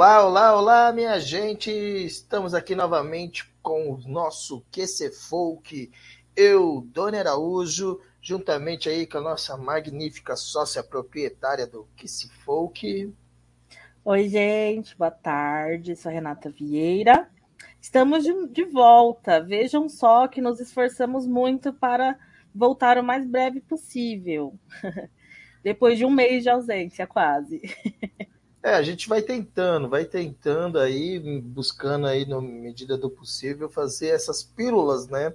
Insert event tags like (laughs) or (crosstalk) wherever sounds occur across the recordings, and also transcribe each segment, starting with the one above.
Olá, olá, olá, minha gente! Estamos aqui novamente com o nosso QC Folk, eu, Dona Araújo, juntamente aí com a nossa magnífica sócia proprietária do QC Folk. Oi, gente, boa tarde, sou Renata Vieira. Estamos de, de volta. Vejam só que nos esforçamos muito para voltar o mais breve possível. (laughs) Depois de um mês de ausência, quase. (laughs) É, a gente vai tentando, vai tentando aí, buscando aí, na medida do possível, fazer essas pílulas, né,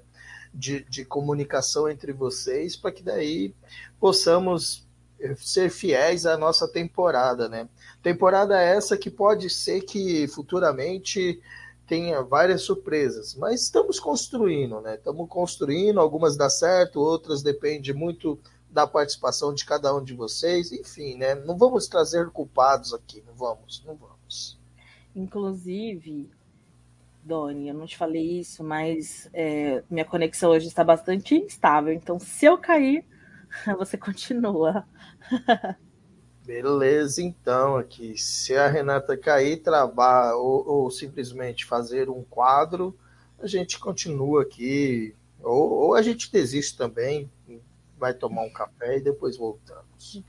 de, de comunicação entre vocês, para que daí possamos eh, ser fiéis à nossa temporada, né? Temporada essa que pode ser que futuramente tenha várias surpresas, mas estamos construindo, né? Estamos construindo, algumas dá certo, outras depende muito da participação de cada um de vocês, enfim, né? Não vamos trazer culpados aqui, não vamos, não vamos. Inclusive, Doni, eu não te falei isso, mas é, minha conexão hoje está bastante instável, então se eu cair, (laughs) você continua. Beleza, então, aqui. Se a Renata cair, travar ou, ou simplesmente fazer um quadro, a gente continua aqui. Ou, ou a gente desiste também, vai tomar um café e depois voltamos.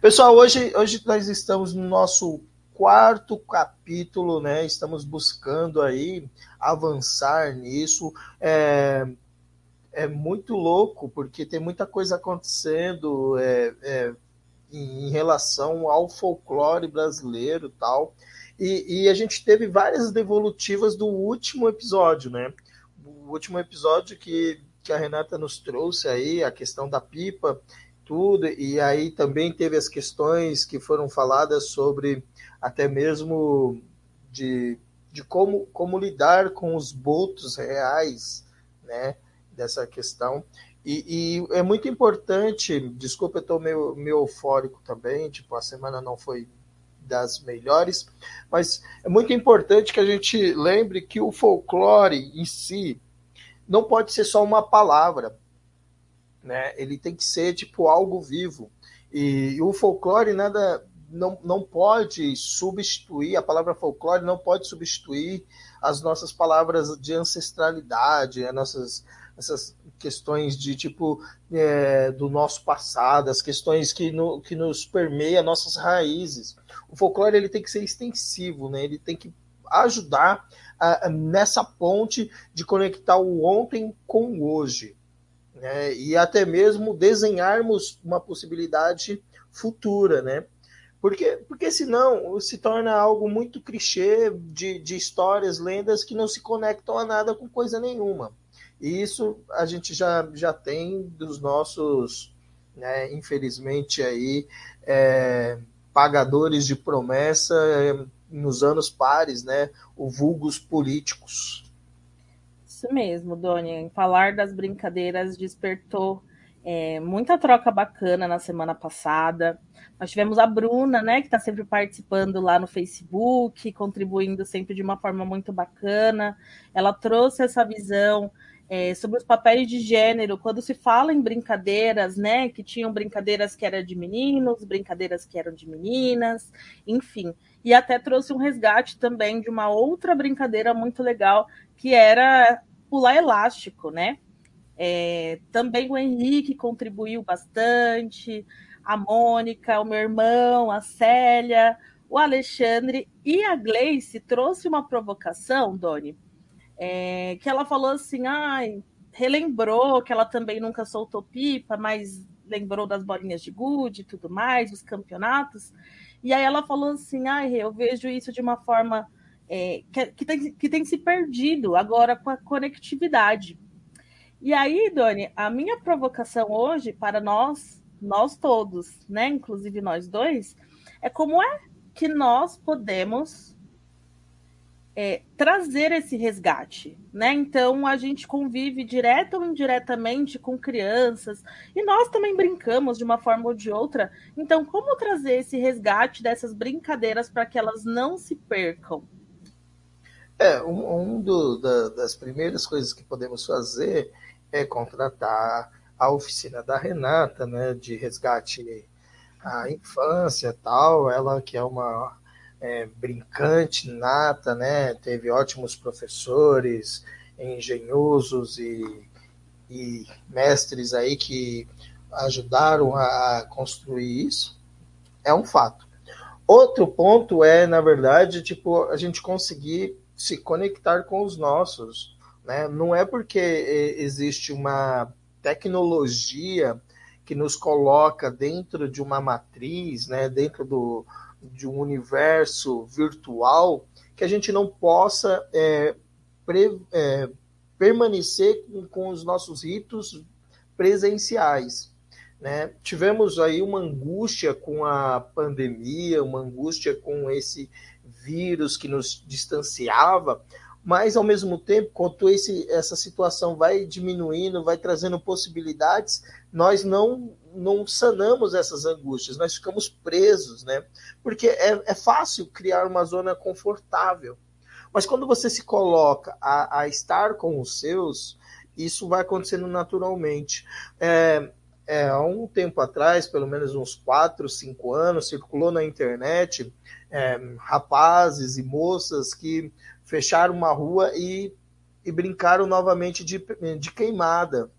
Pessoal, hoje, hoje nós estamos no nosso quarto capítulo, né? Estamos buscando aí avançar nisso. É, é muito louco, porque tem muita coisa acontecendo é, é, em relação ao folclore brasileiro tal. E, e a gente teve várias devolutivas do último episódio, né? O último episódio que que a Renata nos trouxe aí, a questão da pipa, tudo, e aí também teve as questões que foram faladas sobre até mesmo de, de como, como lidar com os botos reais, né, dessa questão. E, e é muito importante, desculpa, eu estou meio, meio eufórico também, tipo, a semana não foi das melhores, mas é muito importante que a gente lembre que o folclore em si, não pode ser só uma palavra, né? Ele tem que ser tipo algo vivo. E, e o folclore nada não, não pode substituir, a palavra folclore não pode substituir as nossas palavras de ancestralidade, as nossas essas questões de tipo é, do nosso passado, as questões que, no, que nos permeiam nossas raízes. O folclore ele tem que ser extensivo, né? ele tem que ajudar nessa ponte de conectar o ontem com o hoje. Né? E até mesmo desenharmos uma possibilidade futura, né? Porque, porque senão se torna algo muito clichê de, de histórias, lendas que não se conectam a nada com coisa nenhuma. E isso a gente já, já tem dos nossos, né, infelizmente, aí, é, pagadores de promessa, nos anos pares, né, o vulgos políticos. Isso mesmo, Doni. Falar das brincadeiras despertou é, muita troca bacana na semana passada. Nós tivemos a Bruna, né, que está sempre participando lá no Facebook, contribuindo sempre de uma forma muito bacana. Ela trouxe essa visão é, sobre os papéis de gênero, quando se fala em brincadeiras, né, que tinham brincadeiras que eram de meninos, brincadeiras que eram de meninas, enfim. E até trouxe um resgate também de uma outra brincadeira muito legal, que era pular elástico, né? É, também o Henrique contribuiu bastante, a Mônica, o meu irmão, a Célia, o Alexandre e a Gleice trouxe uma provocação, Doni, é, que ela falou assim, ai, relembrou que ela também nunca soltou pipa, mas lembrou das bolinhas de gude e tudo mais, os campeonatos. E aí ela falou assim, ai, eu vejo isso de uma forma é, que, que, tem, que tem se perdido agora com a conectividade. E aí, Doni, a minha provocação hoje para nós, nós todos, né, inclusive nós dois, é como é que nós podemos é, trazer esse resgate, né? Então a gente convive direto ou indiretamente com crianças e nós também brincamos de uma forma ou de outra. Então, como trazer esse resgate dessas brincadeiras para que elas não se percam? É, um, um do, da, das primeiras coisas que podemos fazer é contratar a oficina da Renata, né, de resgate à infância, tal. Ela que é uma é, brincante, nata, né? Teve ótimos professores, engenhosos e, e mestres aí que ajudaram a construir isso. É um fato. Outro ponto é, na verdade, tipo, a gente conseguir se conectar com os nossos, né? Não é porque existe uma tecnologia que nos coloca dentro de uma matriz, né, dentro do, de um universo virtual, que a gente não possa é, pre, é, permanecer com, com, os nossos ritos presenciais. Né? Tivemos aí uma angústia com a pandemia, uma angústia com esse vírus que nos distanciava, mas ao mesmo tempo, quanto esse, essa situação vai diminuindo, vai trazendo possibilidades, nós não, não sanamos essas angústias, nós ficamos presos, né? Porque é, é fácil criar uma zona confortável. Mas quando você se coloca a, a estar com os seus, isso vai acontecendo naturalmente. É, é, há um tempo atrás, pelo menos uns 4, 5 anos, circulou na internet é, rapazes e moças que fecharam uma rua e, e brincaram novamente de, de queimada.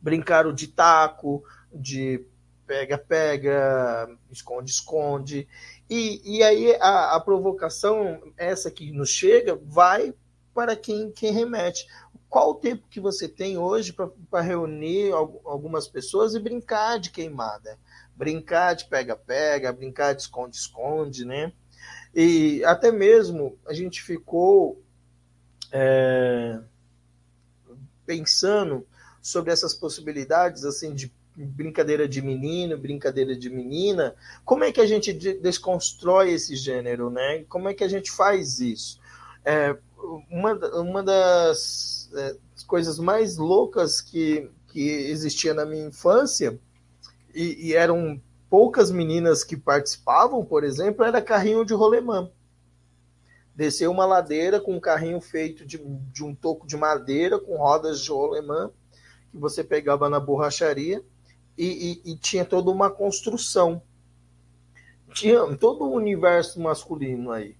Brincaram de taco, de pega-pega, esconde-esconde. E, e aí a, a, provocação, essa que nos chega, vai para quem, quem remete. Qual o tempo que você tem hoje para reunir algumas pessoas e brincar de queimada? Brincar de pega-pega, brincar de esconde-esconde, né? E até mesmo a gente ficou é, pensando sobre essas possibilidades assim de brincadeira de menino, brincadeira de menina. Como é que a gente desconstrói esse gênero, né? Como é que a gente faz isso? É, uma, uma das é, coisas mais loucas que, que existia na minha infância e, e eram poucas meninas que participavam, por exemplo, era carrinho de rolemã. Descer uma ladeira com um carrinho feito de, de um toco de madeira com rodas de rolemã que você pegava na borracharia e, e, e tinha toda uma construção. Tinha todo o universo masculino aí.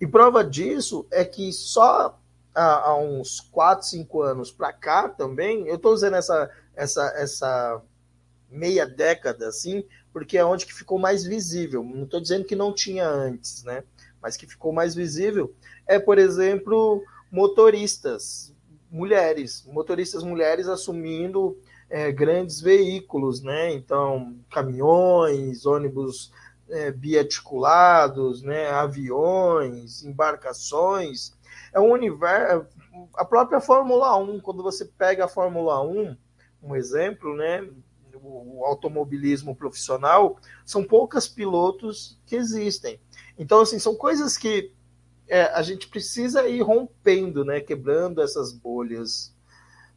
E prova disso é que só há, há uns 4, 5 anos para cá também, eu estou usando essa, essa, essa meia década assim, porque é onde que ficou mais visível. Não estou dizendo que não tinha antes, né? Mas que ficou mais visível é, por exemplo, motoristas mulheres, motoristas mulheres assumindo é, grandes veículos, né? Então, caminhões, ônibus é, biarticulados, né? aviões, embarcações. É um universo. A própria Fórmula 1, quando você pega a Fórmula 1, um exemplo, né? o automobilismo profissional, são poucas pilotos que existem. Então, assim, são coisas que é, a gente precisa ir rompendo, né, quebrando essas bolhas.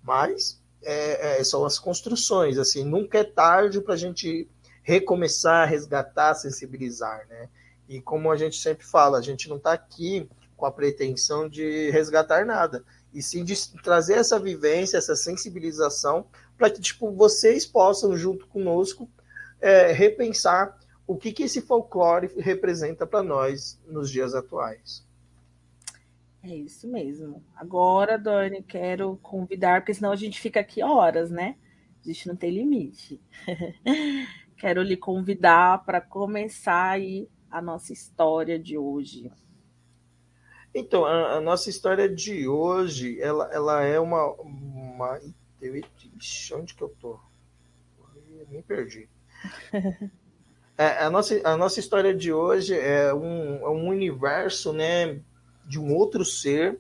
Mas é, é, são as construções, assim, nunca é tarde para a gente recomeçar, resgatar, sensibilizar, né? E como a gente sempre fala, a gente não está aqui com a pretensão de resgatar nada, e sim de trazer essa vivência, essa sensibilização para que tipo, vocês possam, junto conosco, é, repensar o que, que esse folclore representa para nós nos dias atuais. É isso mesmo. Agora, Doni, quero convidar, porque senão a gente fica aqui horas, né? A gente não tem limite. (laughs) quero lhe convidar para começar aí a nossa história de hoje. Então, a, a, nossa história de hoje, ela, ela é uma, uma ixi, onde que eu tô? Eu me perdi. (laughs) é, a, nossa, a nossa história de hoje é um, é um universo né, de um outro ser.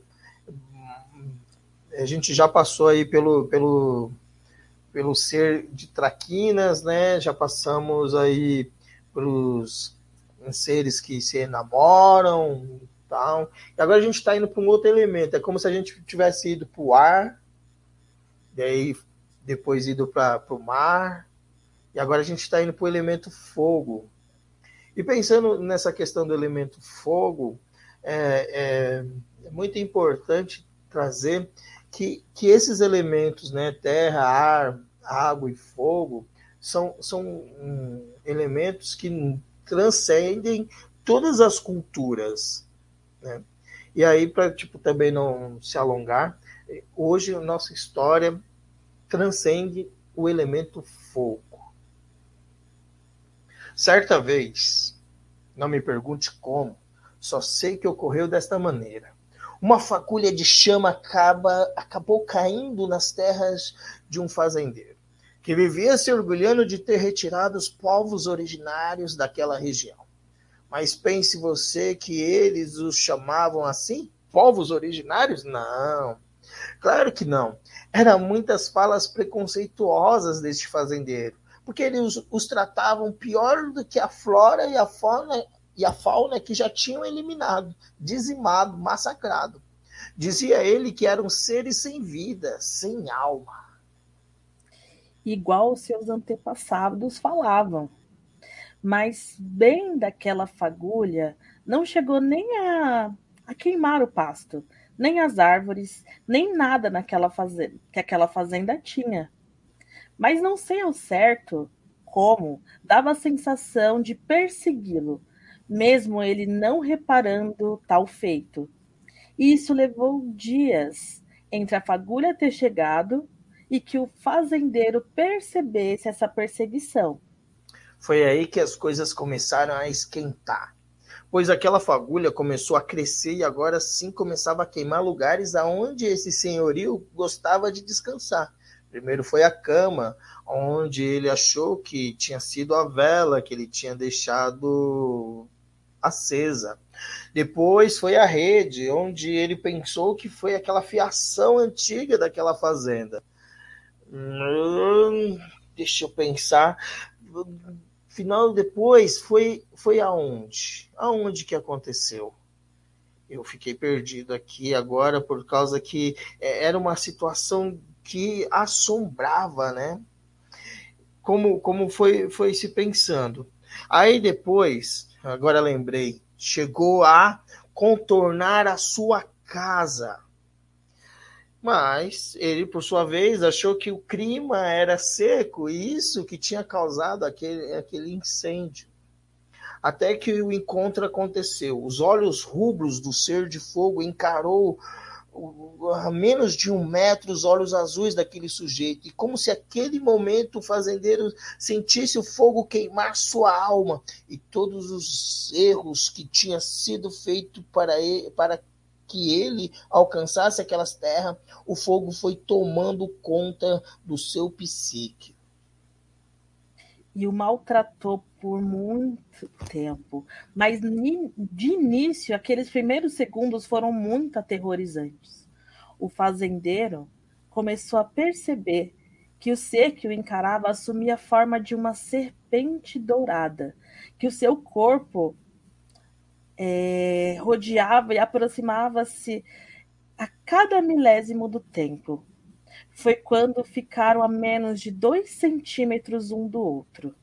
A gente já passou aí pelo, pelo, pelo ser de traquinas, né? Já passamos aí pelos seres que se enamoram, tal. E agora a gente está indo para um outro elemento. É como se a gente tivesse ido para o ar, daí depois ido para o mar, e agora a gente está indo para o elemento fogo. E pensando nessa questão do elemento fogo, é, é, é muito importante trazer que, que esses elementos, né, terra, ar, água e fogo, são, são um, elementos que transcendem todas as culturas. Né? E aí, para tipo, também não se alongar, hoje a nossa história transcende o elemento fogo. Certa vez, não me pergunte como, só sei que ocorreu desta maneira. Uma fagulha de chama acaba, acabou caindo nas terras de um fazendeiro, que vivia se orgulhando de ter retirado os povos originários daquela região. Mas pense você que eles os chamavam assim? Povos originários? Não. Claro que não. Eram muitas falas preconceituosas deste fazendeiro, porque eles os, os tratavam pior do que a flora e a fauna e a fauna que já tinham eliminado, dizimado, massacrado. Dizia ele que eram seres sem vida, sem alma. Igual seus antepassados falavam. Mas bem daquela fagulha não chegou nem a, a queimar o pasto, nem as árvores, nem nada naquela fazenda, que aquela fazenda tinha. Mas não sei ao certo como dava a sensação de persegui-lo, mesmo ele não reparando tal feito. E isso levou dias entre a fagulha ter chegado e que o fazendeiro percebesse essa perseguição. Foi aí que as coisas começaram a esquentar pois aquela fagulha começou a crescer e agora sim começava a queimar lugares aonde esse senhorio gostava de descansar. Primeiro foi a cama, onde ele achou que tinha sido a vela que ele tinha deixado acesa. Depois foi a rede, onde ele pensou que foi aquela fiação antiga daquela fazenda. Hum, deixa eu pensar final depois foi foi aonde? Aonde que aconteceu? Eu fiquei perdido aqui agora por causa que é, era uma situação que assombrava, né? Como como foi foi se pensando. Aí depois, agora lembrei, chegou a contornar a sua casa. Mas ele, por sua vez, achou que o clima era seco e isso que tinha causado aquele, aquele incêndio. Até que o encontro aconteceu. Os olhos rubros do ser de fogo encarou a menos de um metro os olhos azuis daquele sujeito, e como se aquele momento o fazendeiro sentisse o fogo queimar sua alma e todos os erros que tinha sido feito para ele, para que ele alcançasse aquelas terras, o fogo foi tomando conta do seu psique. E o maltratou por muito tempo. Mas de início, aqueles primeiros segundos foram muito aterrorizantes. O fazendeiro começou a perceber que o ser que o encarava assumia a forma de uma serpente dourada, que o seu corpo é, rodeava e aproximava-se a cada milésimo do tempo. Foi quando ficaram a menos de dois centímetros um do outro.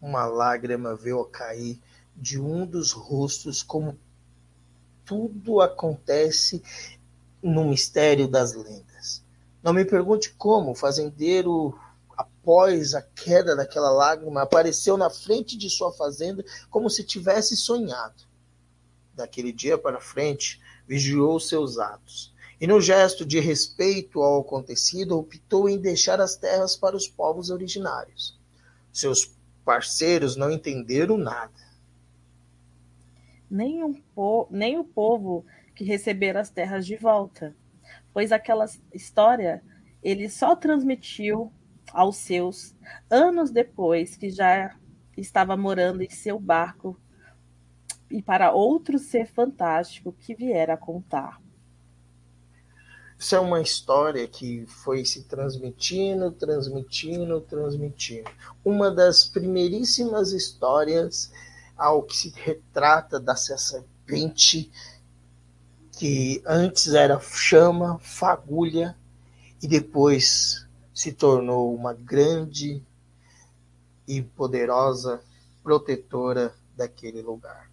Uma lágrima veio a cair de um dos rostos, como tudo acontece no mistério das lendas. Não me pergunte como o fazendeiro após a queda daquela lágrima, apareceu na frente de sua fazenda como se tivesse sonhado. Daquele dia para frente, vigiou seus atos. E no gesto de respeito ao acontecido, optou em deixar as terras para os povos originários. Seus parceiros não entenderam nada. Nem, um po nem o povo que recebera as terras de volta, pois aquela história ele só transmitiu aos seus anos depois que já estava morando em seu barco e para outro ser fantástico que viera a contar. Isso é uma história que foi se transmitindo, transmitindo, transmitindo. Uma das primeiríssimas histórias ao que se retrata dessa serpente que antes era chama, fagulha e depois se tornou uma grande e poderosa protetora daquele lugar.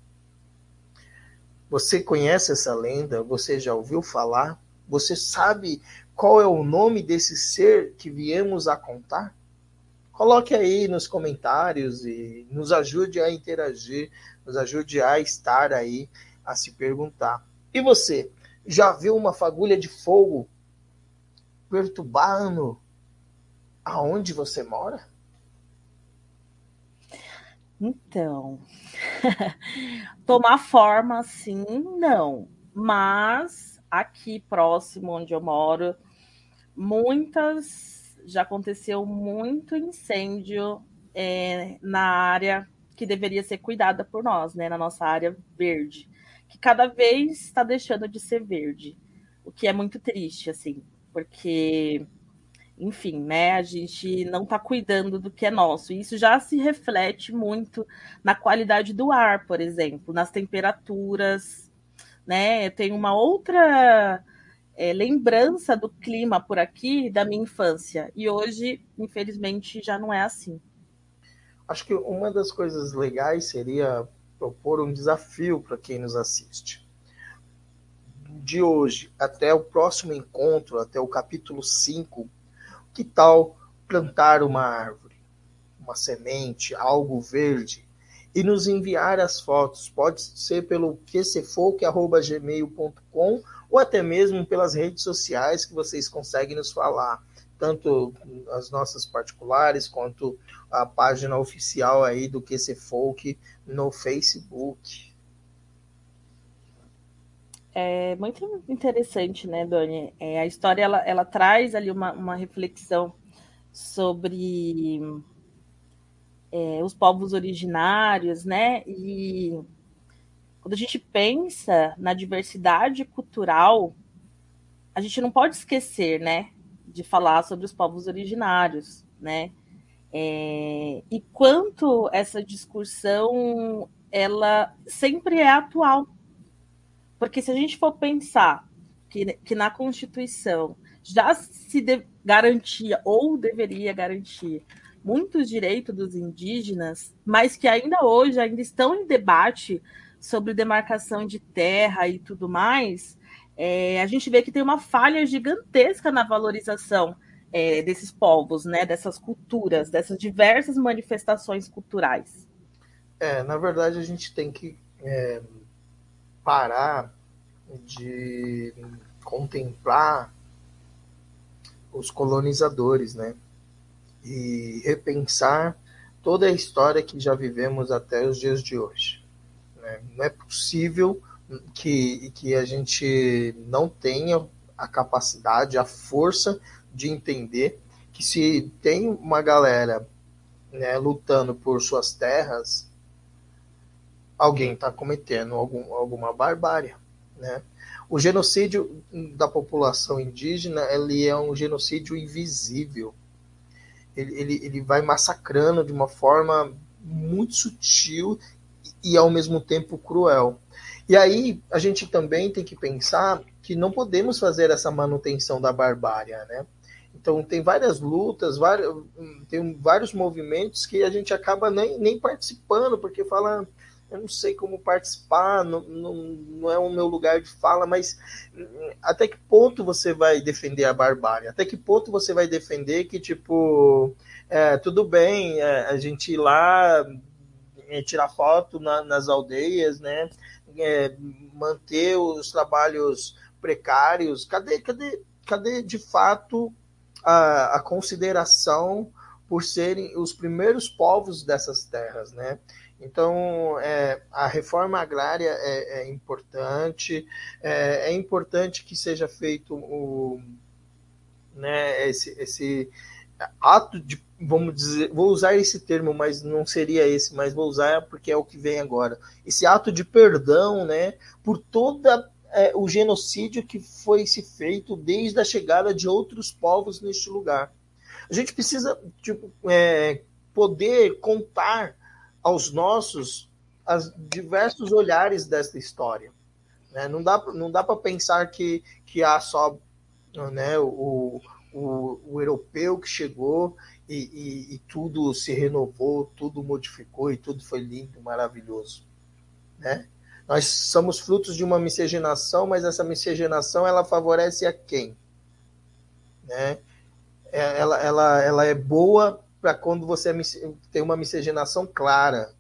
Você conhece essa lenda? Você já ouviu falar? Você sabe qual é o nome desse ser que viemos a contar? coloque aí nos comentários e nos ajude a interagir, nos ajude a estar aí, a se perguntar. E você, já viu uma fagulha de fogo perturbando aonde você mora? Então, (laughs) tomar forma assim, não. Mas aqui próximo onde eu moro, muitas já aconteceu muito incêndio é, na área que deveria ser cuidada por nós, né? Na nossa área verde, que cada vez está deixando de ser verde, o que é muito triste, assim, porque enfim, né, a gente não está cuidando do que é nosso. E isso já se reflete muito na qualidade do ar, por exemplo, nas temperaturas, né? Eu tenho uma outra é, lembrança do clima por aqui da minha infância. E hoje, infelizmente, já não é assim. Acho que uma das coisas legais seria propor um desafio para quem nos assiste. De hoje até o próximo encontro, até o capítulo 5, que tal plantar uma árvore, uma semente, algo verde, e nos enviar as fotos? Pode ser pelo qcfolk.gmail.com ou até mesmo pelas redes sociais que vocês conseguem nos falar, tanto as nossas particulares quanto a página oficial aí do QC no Facebook. É muito interessante, né, Doni? É, a história ela, ela traz ali uma, uma reflexão sobre é, os povos originários, né? E quando a gente pensa na diversidade cultural, a gente não pode esquecer, né, de falar sobre os povos originários, né? É, e quanto essa discussão ela sempre é atual. Porque se a gente for pensar que, que na Constituição já se de, garantia ou deveria garantir muitos direitos dos indígenas, mas que ainda hoje ainda estão em debate sobre demarcação de terra e tudo mais, é, a gente vê que tem uma falha gigantesca na valorização é, desses povos, né, dessas culturas, dessas diversas manifestações culturais. É, na verdade, a gente tem que é, parar de contemplar os colonizadores, né? E repensar toda a história que já vivemos até os dias de hoje. Né? Não é possível que, que a gente não tenha a capacidade, a força de entender que se tem uma galera né, lutando por suas terras, alguém está cometendo algum, alguma barbárie. Né? O genocídio da população indígena ele é um genocídio invisível. Ele, ele, ele vai massacrando de uma forma muito sutil e ao mesmo tempo cruel. E aí a gente também tem que pensar que não podemos fazer essa manutenção da barbárie, né? Então tem várias lutas, vários, tem vários movimentos que a gente acaba nem, nem participando, porque fala, eu não sei como participar, não, não, não é o meu lugar de fala, mas até que ponto você vai defender a barbárie? Até que ponto você vai defender que, tipo, é, tudo bem, é, a gente ir lá é, tirar foto na, nas aldeias, né? É, manter os trabalhos precários. Cadê, cadê, cadê de fato a, a consideração por serem os primeiros povos dessas terras, né? Então, é, a reforma agrária é, é importante, é, é, importante que seja feito o, né, esse, esse ato de vamos dizer, vou usar esse termo, mas não seria esse, mas vou usar porque é o que vem agora. Esse ato de perdão, né, por toda é, o genocídio que foi se feito desde a chegada de outros povos neste lugar. A gente precisa tipo, é, poder contar aos nossos as diversos olhares desta história. Né? Não dá, não dá para pensar que, que há só né, o, o, o europeu que chegou e, e, e, tudo se renovou, tudo modificou e tudo foi lindo, maravilhoso. Né? Nós somos frutos de uma miscigenação, mas essa miscigenação ela favorece a quem? Né? É, ela, ela, ela é boa para quando você tem uma miscigenação clara.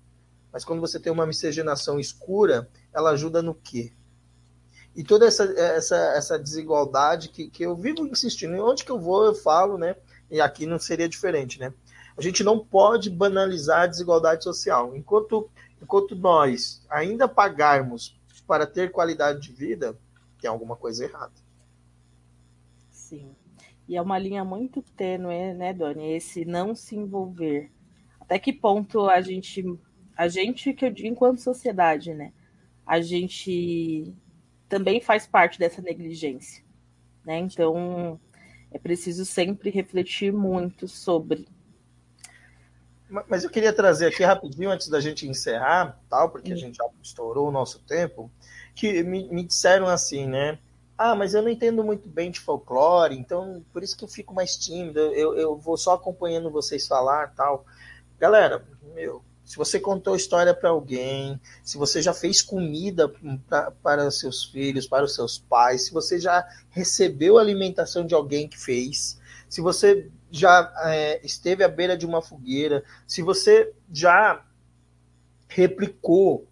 Mas quando você tem uma miscigenação escura, ela ajuda no quê? E toda essa, essa, essa desigualdade que, que eu vivo insistindo, onde que eu vou, eu falo, né? E aqui não seria diferente, né? A gente não pode banalizar a desigualdade social. Enquanto, enquanto nós ainda pagarmos para ter qualidade de vida, tem alguma coisa errada. Sim. E é uma linha muito tênue, né, Doni? Esse não se envolver. Até que ponto a gente, a gente que eu digo enquanto sociedade, né? A gente também faz parte dessa negligência, né? Então é preciso sempre refletir muito sobre. Mas eu queria trazer aqui rapidinho antes da gente encerrar, tal, porque a gente já estourou o nosso tempo, que me, me disseram assim, né? Ah, mas eu não entendo muito bem de folclore, então por isso que eu fico mais tímido, eu, eu vou só acompanhando vocês falar tal. Galera, meu, se você contou história para alguém, se você já fez comida pra, para seus filhos, para os seus pais, se você já recebeu alimentação de alguém que fez, se você já é, esteve à beira de uma fogueira, se você já replicou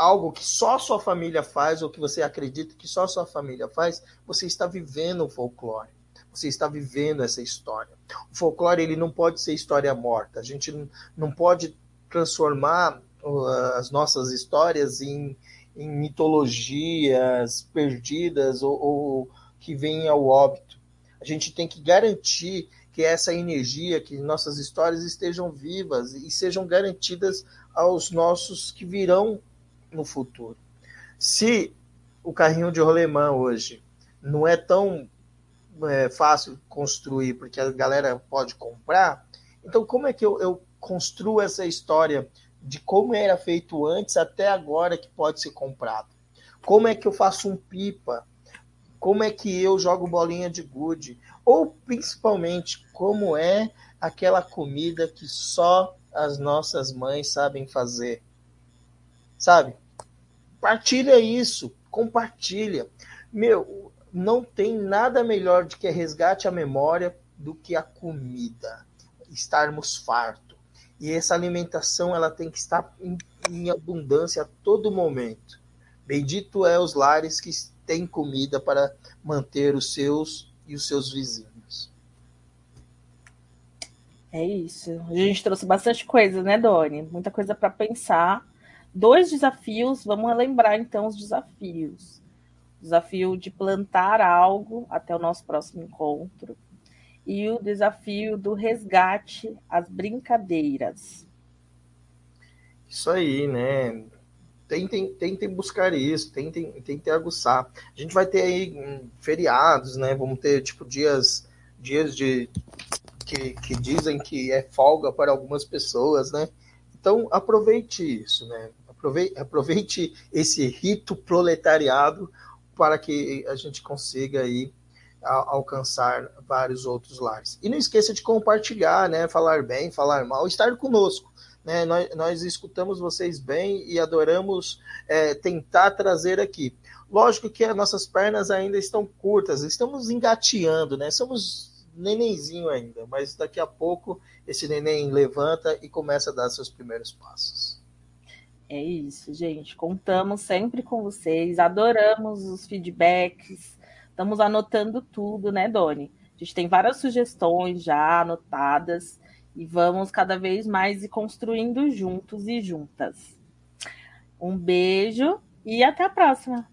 algo que só sua família faz ou que você acredita que só sua família faz, você está vivendo o folclore. Você está vivendo essa história. O folclore ele não pode ser história morta. A gente não pode transformar uh, as nossas histórias em, em mitologias perdidas ou, ou que vêm ao óbito. A gente tem que garantir que essa energia, que nossas histórias estejam vivas e sejam garantidas aos nossos que virão no futuro. Se o carrinho de rolemã hoje não é tão é, fácil construir, porque a galera pode comprar, então como é que eu, eu construo essa história de como era feito antes até agora que pode ser comprado? Como é que eu faço um pipa? Como é que eu jogo bolinha de gude? Ou principalmente, como é aquela comida que só as nossas mães sabem fazer? Sabe? Partilha isso, compartilha. Meu, não tem nada melhor do que resgate a memória do que a comida. Estarmos farto. E essa alimentação ela tem que estar em, em abundância a todo momento. Bendito é os lares que têm comida para manter os seus e os seus vizinhos. É isso. A gente trouxe bastante coisa, né, Doni? Muita coisa para pensar dois desafios. Vamos lembrar então os desafios. Desafio de plantar algo até o nosso próximo encontro e o desafio do resgate às brincadeiras. Isso aí, né? Tentem, tentem buscar isso, tentem, tentem aguçar. A gente vai ter aí hum, feriados, né? Vamos ter tipo dias, dias de que, que dizem que é folga para algumas pessoas, né? Então aproveite isso, né? Aproveite esse rito proletariado para que a gente consiga aí alcançar vários outros lares. E não esqueça de compartilhar, né? Falar bem, falar mal, estar conosco. Né? Nós, nós escutamos vocês bem e adoramos é, tentar trazer aqui. Lógico que as nossas pernas ainda estão curtas, estamos engateando, né? Somos nenenzinho ainda, mas daqui a pouco esse neném levanta e começa a dar seus primeiros passos. É isso, gente. Contamos sempre com vocês, adoramos os feedbacks, estamos anotando tudo, né, Doni? A gente tem várias sugestões já anotadas e vamos cada vez mais ir construindo juntos e juntas. Um beijo e até a próxima.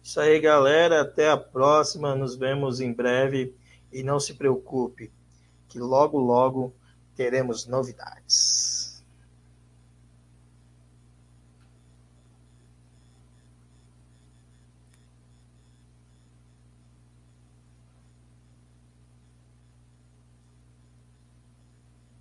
Isso aí, galera. Até a próxima. Nos vemos em breve. E não se preocupe, que logo, logo teremos novidades.